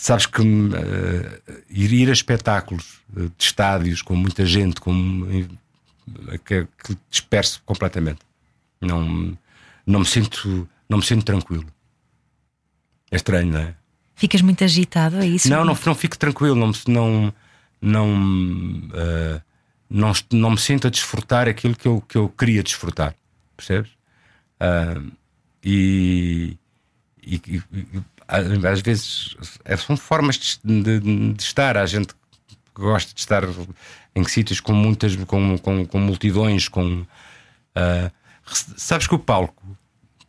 sabes que uh, ir, ir a espetáculos de estádios com muita gente, com, que, que disperso completamente. Não, não me sinto não me sinto tranquilo. É estranho, não é? Ficas muito agitado, é isso? Não, não, não fico tranquilo, não, não, não, não, não me sinto a desfrutar aquilo que eu, que eu queria desfrutar, percebes? E, e, e, às vezes é, são formas de, de, de, estar. Há gente que gosta de estar em sítios com muitas, com, com, com multidões, com. Uh, sabes que o palco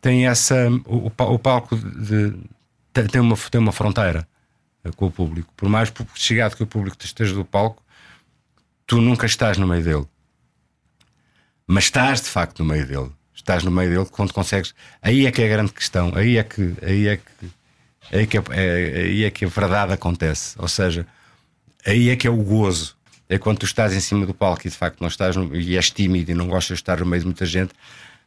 tem essa. O, o palco de, tem, uma, tem uma fronteira eh, com o público. Por mais chegado que o público esteja do palco, tu nunca estás no meio dele. Mas estás de facto no meio dele. Estás no meio dele quando consegues. Aí é que é a grande questão. Aí é que. Aí é que, aí é que, é, aí é que a verdade acontece. Ou seja, aí é que é o gozo. É quando tu estás em cima do palco e de facto não estás no, e és tímido e não gostas de estar no meio de muita gente,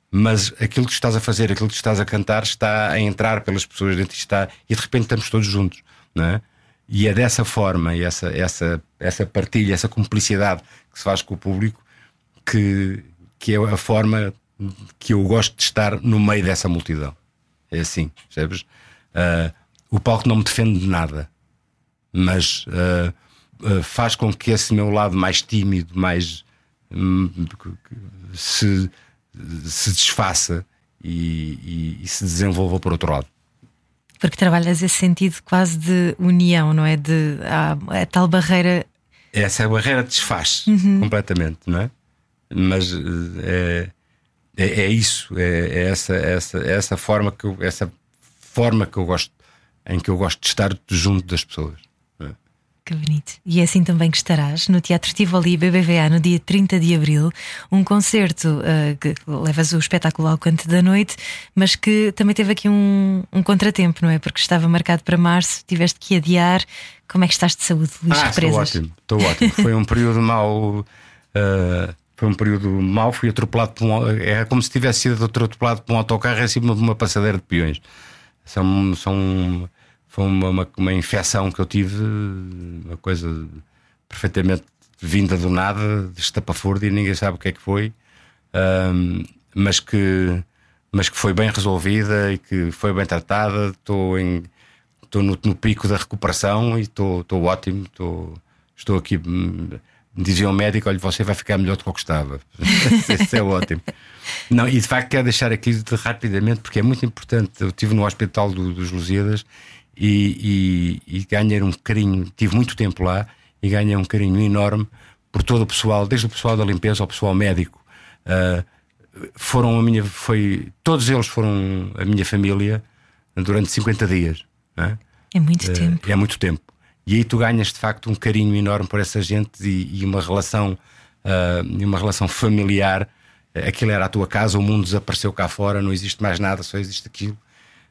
mas aquilo que estás a fazer, aquilo que estás a cantar, está a entrar pelas pessoas dentro e está, e de repente estamos todos juntos, não é? E é dessa forma, e essa, essa, essa partilha, essa cumplicidade que se faz com o público, que, que é a forma que eu gosto de estar no meio dessa multidão. É assim, percebes? Uh, o palco não me defende de nada, mas uh, uh, faz com que esse meu lado mais tímido, mais um, se se desfaça e, e, e, se desenvolva por outro lado. Porque trabalhas esse sentido quase de união, não é? De a, a tal barreira. Essa barreira desfaz uhum. completamente, não é? Mas é, é, é isso, é, é, essa, essa, essa forma que eu, essa forma que eu gosto, em que eu gosto de estar junto das pessoas. Que bonito. E é assim também que estarás no Teatro Tivoli BBVA no dia 30 de abril. Um concerto uh, que levas o espetáculo ao canto da noite, mas que também teve aqui um, um, contratempo, não é? Porque estava marcado para março, tiveste que adiar. Como é que estás de saúde, Luís ah, Represas? Estou ótimo, estou ótimo. Foi um período mau. Uh, foi um período mau, fui atropelado por um. É como se tivesse sido atropelado por um autocarro em cima de uma passadeira de peões. São. são foi uma, uma, uma, infecção que eu tive, uma coisa perfeitamente vinda do nada, de estapafúrdia, ninguém sabe o que é que foi, um, mas, que, mas que foi bem resolvida e que foi bem tratada. Estou em. Estou no, no pico da recuperação e estou, estou ótimo. Estou, estou aqui. Me dizia um médico: olha, você vai ficar melhor do que eu gostava. Isso é ótimo. Não, e de facto quero deixar aqui rapidamente, porque é muito importante. Eu estive no Hospital do, dos Lusíadas e, e, e ganhei um carinho, tive muito tempo lá e ganhei um carinho enorme por todo o pessoal, desde o pessoal da limpeza ao pessoal médico. Uh, foram a minha, foi, todos eles foram a minha família durante 50 dias. É? é? muito uh, tempo. É muito tempo. E aí tu ganhas de facto um carinho enorme por essa gente e, e uma relação, uh, uma relação familiar. Aquilo era a tua casa, o mundo desapareceu cá fora, não existe mais nada, só existe aquilo.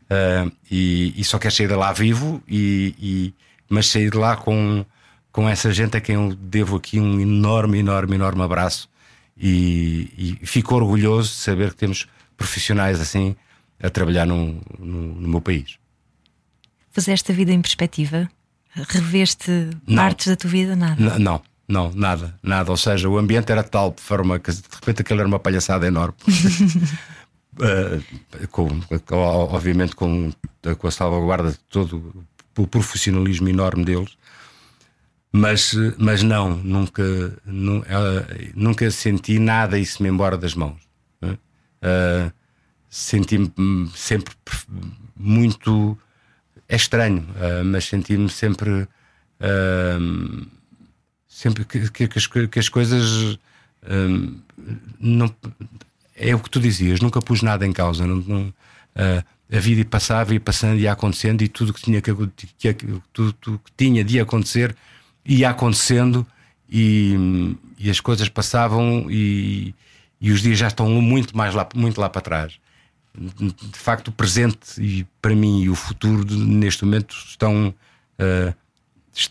Uh, e, e, só quer sair de lá vivo, e, e, mas sair de lá com, com essa gente a quem eu devo aqui um enorme, enorme, enorme abraço. E, e fico orgulhoso de saber que temos profissionais assim a trabalhar no, no, no meu país. Puseste a vida em perspectiva? Reveste não. partes da tua vida? Nada? N não, não, nada, nada. Ou seja, o ambiente era de tal forma que de repente aquilo era uma palhaçada enorme. *laughs* Uh, com, obviamente com, com a salvaguarda de todo o profissionalismo enorme deles, mas, mas não, nunca, nunca senti nada isso me embora das mãos. Uh, Senti-me sempre muito é estranho, mas senti-me sempre. sempre que, que, que, as, que, as, coisas. não, é o que tu dizias, nunca pus nada em causa. Não, não a vida passava e passando ia acontecendo e tudo que tinha que, que, tudo, tudo que tinha de acontecer ia acontecendo e, e as coisas passavam e, e, os dias já estão muito mais lá, muito lá para trás. De facto, o presente e para mim e o futuro neste momento estão uh,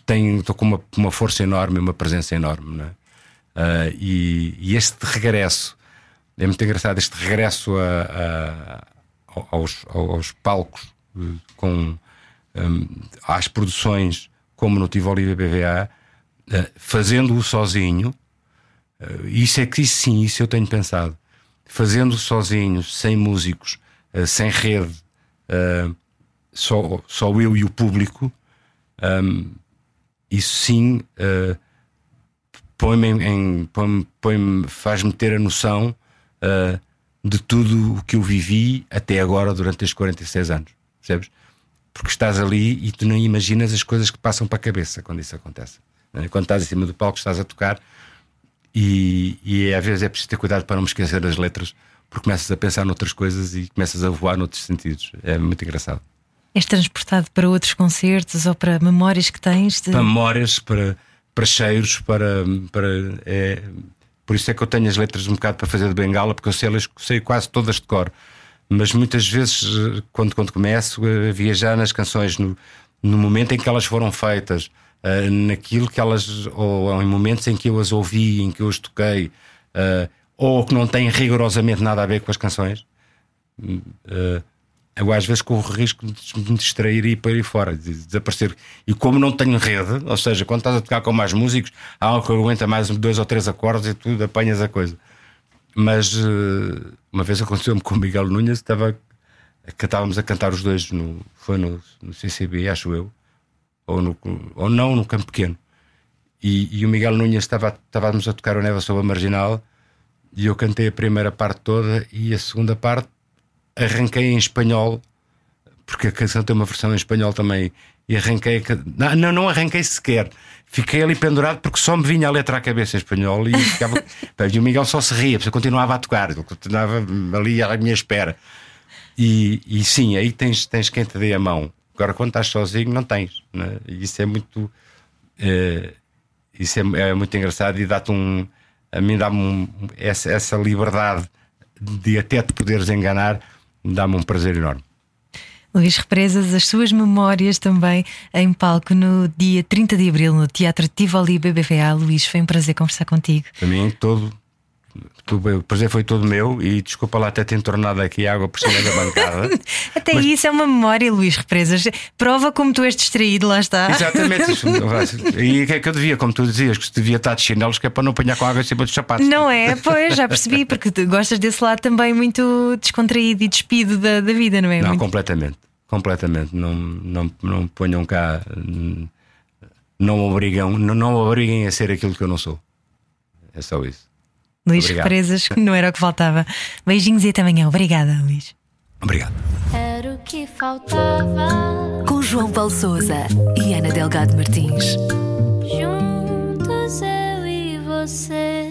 têm, estão com uma, uma força enorme, uma presença enorme, é? uh, e, e, este regresso é muito engraçado. Este regresso a, a, aos, aos palcos eh, com um, às produções como no Tivoli BBVA uh, fazendo-o sozinho, uh, isso é que isso, sim, isso eu tenho pensado. Fazendo sozinho, sem músicos, sem rede, só, só eu e o público, um, isso sim põe-me em, põe põe faz-me ter a noção de tudo o que eu vivi até agora durante estes 46 anos, percebes? Porque estás ali e tu não imaginas as coisas que passam para a cabeça quando isso acontece. Né? Quando estás em cima do palco, estás a tocar e, e às vezes é preciso ter cuidado para não me esquecer das letras, porque começas a pensar noutras coisas e começas a voar noutros sentidos. É muito engraçado. És transportado para outros concertos ou para memórias que tens? De... Para memórias, para, para cheiros, para. para é, por isso é que eu tenho as letras um bocado para fazer de bengala, porque eu sei, sei quase todas de cor. Mas muitas vezes, quando, quando começo a viajar nas canções, no, no momento em que elas foram feitas, uh, naquilo que elas, ou, ou, em momentos em que eu as ouvi, em que eu as toquei, uh, ou que não têm rigorosamente nada a ver com as canções, uh, eu às vezes corro risco de me distrair e ir para aí fora, de desaparecer. E como não tenho rede, ou seja, quando estás a tocar com mais músicos, há algo que aguenta mais dois ou três acordes e tudo, apanhas a coisa. Mas uma vez aconteceu-me com o Miguel Nunes, estava, estávamos a cantar os dois, no, foi no, no CCB, acho eu ou, no, ou não no campo pequeno. E, e o Miguel Nunes estava, estávamos a tocar o Neva sobre a Marginal e eu cantei a primeira parte toda e a segunda parte arranquei em espanhol, porque a canção tem uma versão em espanhol também. E arranquei. Não, não, não arranquei sequer. Fiquei ali pendurado porque só me vinha a letra à cabeça em espanhol e *laughs* ficava. e o Miguel só se ria, porque eu continuava a tocar, eu continuava ali à minha espera. E, e sim, aí tens, tens quem te dê a mão. Agora, quando estás sozinho, não tens. Né? E isso é muito. É, isso é, é, muito engraçado e dá-te um. A mim dá-me um, essa, essa liberdade de até te poderes enganar, dá-me um prazer enorme. Luís Represas, as suas memórias também em palco no dia 30 de abril no Teatro Tivoli BBVA. Luís, foi um prazer conversar contigo. Para mim, todo o prazer foi todo meu e desculpa lá até ter tornado aqui água por cima da bancada. *laughs* até mas... isso é uma memória, Luís Represas. Prova como tu és distraído, lá está. Exatamente. Isso. *laughs* e o que é que eu devia, como tu dizias, que devia estar de chinelos, que é para não apanhar com água em cima dos sapatos. Não é? Pois, já percebi, porque tu gostas desse lado também muito descontraído e despido da, da vida, não é? Não, muito... completamente. Completamente. Não, não, não ponham cá. Não obrigam, não, não obriguem a ser aquilo que eu não sou. É só isso. Luís Obrigado. Represas, que não era o que faltava. Beijinhos e até amanhã. Obrigada, Luís. Obrigado. Era o que faltava. Com João Paulo Souza e Ana Delgado Martins. Juntos eu e você.